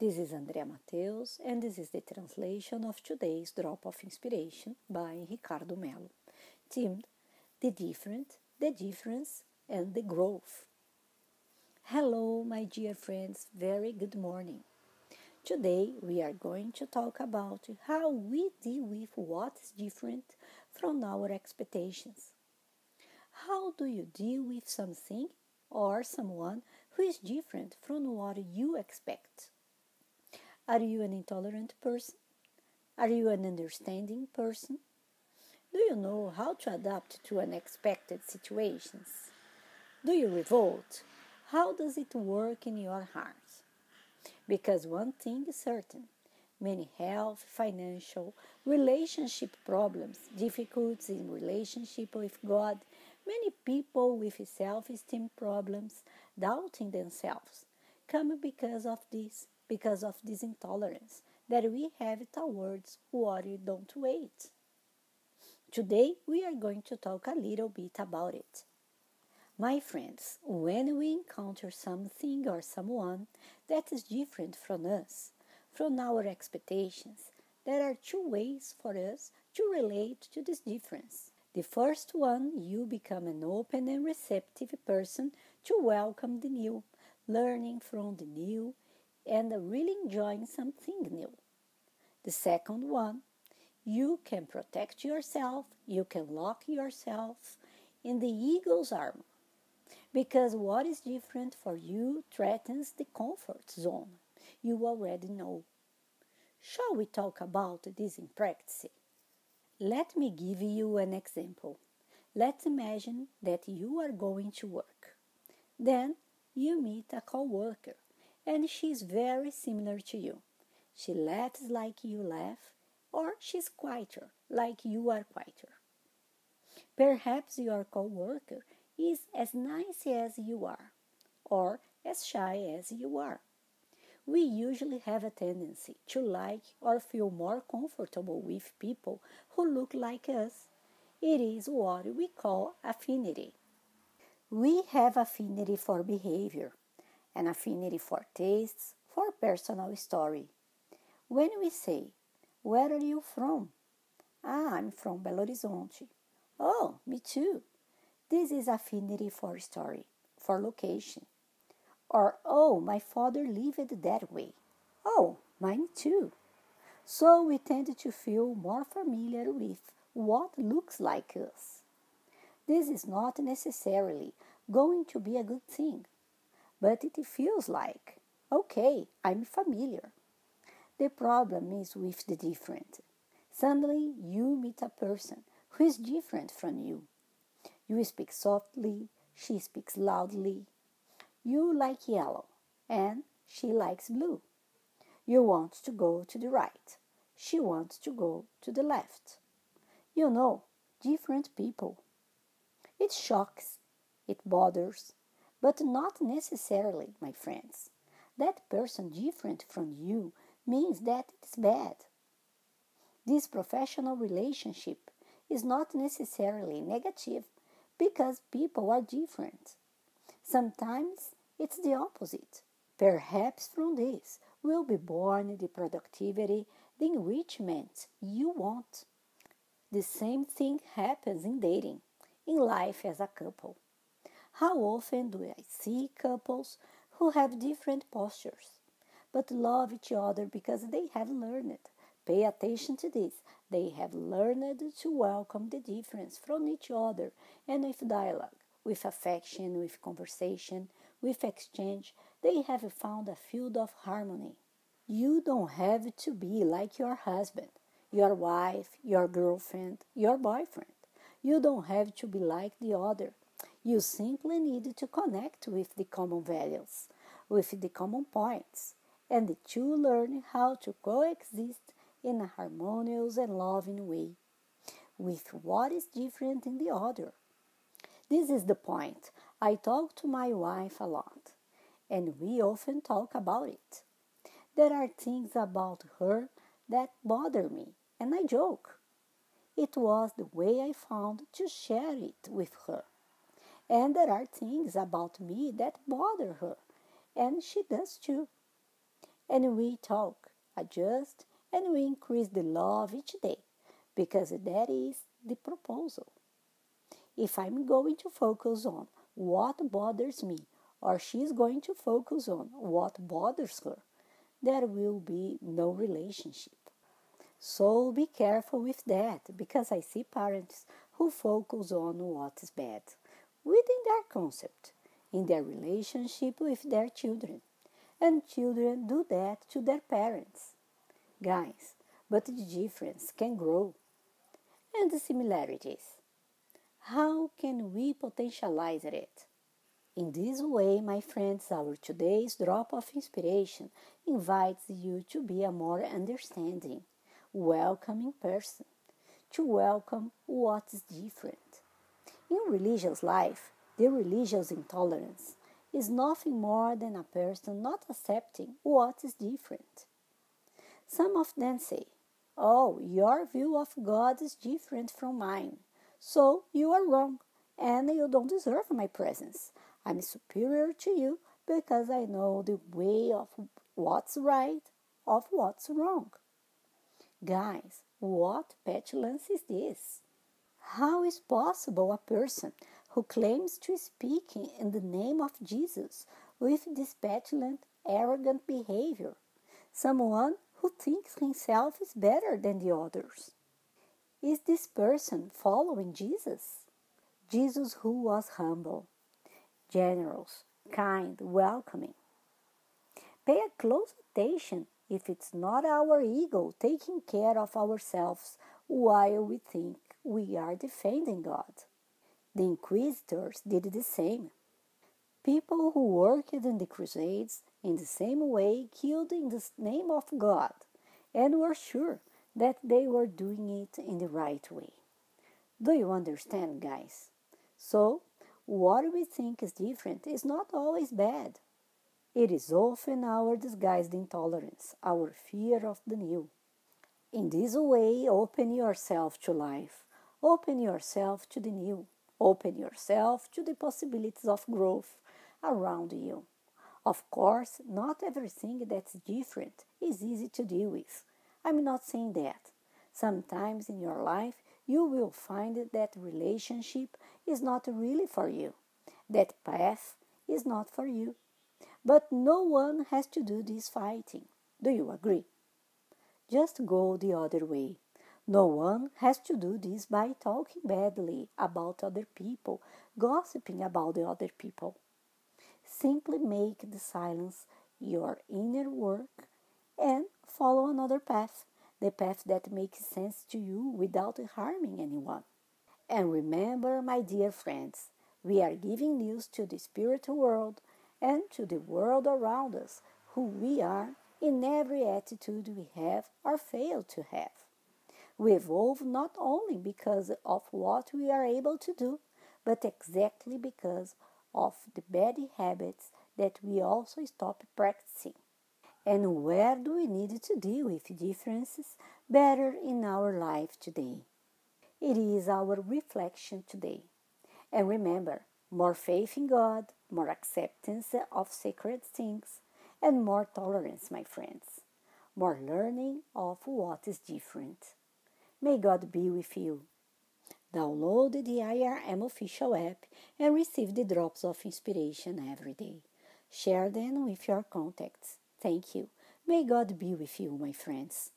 This is Andrea Mateus, and this is the translation of today's Drop of Inspiration by Ricardo Melo, themed The Different, the Difference, and the Growth. Hello, my dear friends, very good morning. Today we are going to talk about how we deal with what is different from our expectations. How do you deal with something or someone who is different from what you expect? Are you an intolerant person? Are you an understanding person? Do you know how to adapt to unexpected situations? Do you revolt? How does it work in your heart? Because one thing is certain many health, financial, relationship problems, difficulties in relationship with God, many people with self esteem problems, doubting themselves, come because of this because of this intolerance that we have towards what we don't wait. Today we are going to talk a little bit about it. My friends, when we encounter something or someone that is different from us, from our expectations, there are two ways for us to relate to this difference. The first one, you become an open and receptive person to welcome the new, learning from the new, and really enjoying something new. The second one, you can protect yourself, you can lock yourself in the eagle's armor because what is different for you threatens the comfort zone you already know. Shall we talk about this in practice? Let me give you an example. Let's imagine that you are going to work. Then you meet a coworker and she is very similar to you. She laughs like you laugh, or she's quieter, like you are quieter. Perhaps your co-worker is as nice as you are, or as shy as you are. We usually have a tendency to like or feel more comfortable with people who look like us. It is what we call affinity. We have affinity for behavior, an affinity for tastes, for personal story. When we say, Where are you from? Ah, I'm from Belo Horizonte. Oh, me too. This is affinity for story, for location. Or, oh, my father lived that way. Oh, mine too. So we tend to feel more familiar with what looks like us. This is not necessarily going to be a good thing but it feels like, okay, I'm familiar. The problem is with the different. Suddenly, you meet a person who is different from you. You speak softly, she speaks loudly. You like yellow, and she likes blue. You want to go to the right, she wants to go to the left. You know, different people. It shocks, it bothers, but not necessarily, my friends. That person different from you means that it's bad. This professional relationship is not necessarily negative because people are different. Sometimes it's the opposite. Perhaps from this will be born the productivity, the enrichment you want. The same thing happens in dating, in life as a couple. How often do I see couples who have different postures but love each other because they have learned? Pay attention to this. They have learned to welcome the difference from each other and with dialogue, with affection, with conversation, with exchange, they have found a field of harmony. You don't have to be like your husband, your wife, your girlfriend, your boyfriend. You don't have to be like the other. You simply need to connect with the common values, with the common points, and two learn how to coexist in a harmonious and loving way with what is different in the other. This is the point. I talk to my wife a lot, and we often talk about it. There are things about her that bother me, and I joke. It was the way I found to share it with her. And there are things about me that bother her, and she does too. and we talk, adjust, and we increase the love each day because that is the proposal. If I'm going to focus on what bothers me or she's going to focus on what bothers her, there will be no relationship. So be careful with that because I see parents who focus on what is bad within their concept, in their relationship with their children. And children do that to their parents. Guys, but the difference can grow. And the similarities. How can we potentialize it? In this way, my friends, our today's drop of inspiration invites you to be a more understanding, welcoming person, to welcome what is different. In religious life, the religious intolerance is nothing more than a person not accepting what is different. Some of them say, Oh, your view of God is different from mine, so you are wrong and you don't deserve my presence. I'm superior to you because I know the way of what's right, of what's wrong. Guys, what petulance is this? How is possible a person who claims to speak in the name of Jesus with this petulant, arrogant behavior? Someone who thinks himself is better than the others. Is this person following Jesus? Jesus, who was humble, generous, kind, welcoming. Pay a close attention if it's not our ego taking care of ourselves while we think we are defending God. The inquisitors did the same. People who worked in the Crusades in the same way killed in the name of God and were sure that they were doing it in the right way. Do you understand, guys? So, what we think is different is not always bad. It is often our disguised intolerance, our fear of the new. In this way, open yourself to life, open yourself to the new, open yourself to the possibilities of growth around you. Of course, not everything that's different is easy to deal with. I'm not saying that. Sometimes in your life, you will find that relationship is not really for you. That path is not for you. But no one has to do this fighting. Do you agree? Just go the other way. No one has to do this by talking badly about other people, gossiping about the other people. Simply make the silence your inner work and follow another path, the path that makes sense to you without harming anyone. And remember, my dear friends, we are giving news to the spiritual world and to the world around us who we are in every attitude we have or fail to have. We evolve not only because of what we are able to do, but exactly because of the bad habits that we also stop practicing. And where do we need to deal with differences better in our life today? It is our reflection today. And remember, more faith in God, more acceptance of sacred things, and more tolerance, my friends. More learning of what is different. May God be with you. Download the IRM official app and receive the drops of inspiration every day. Share them with your contacts. Thank you. May God be with you, my friends.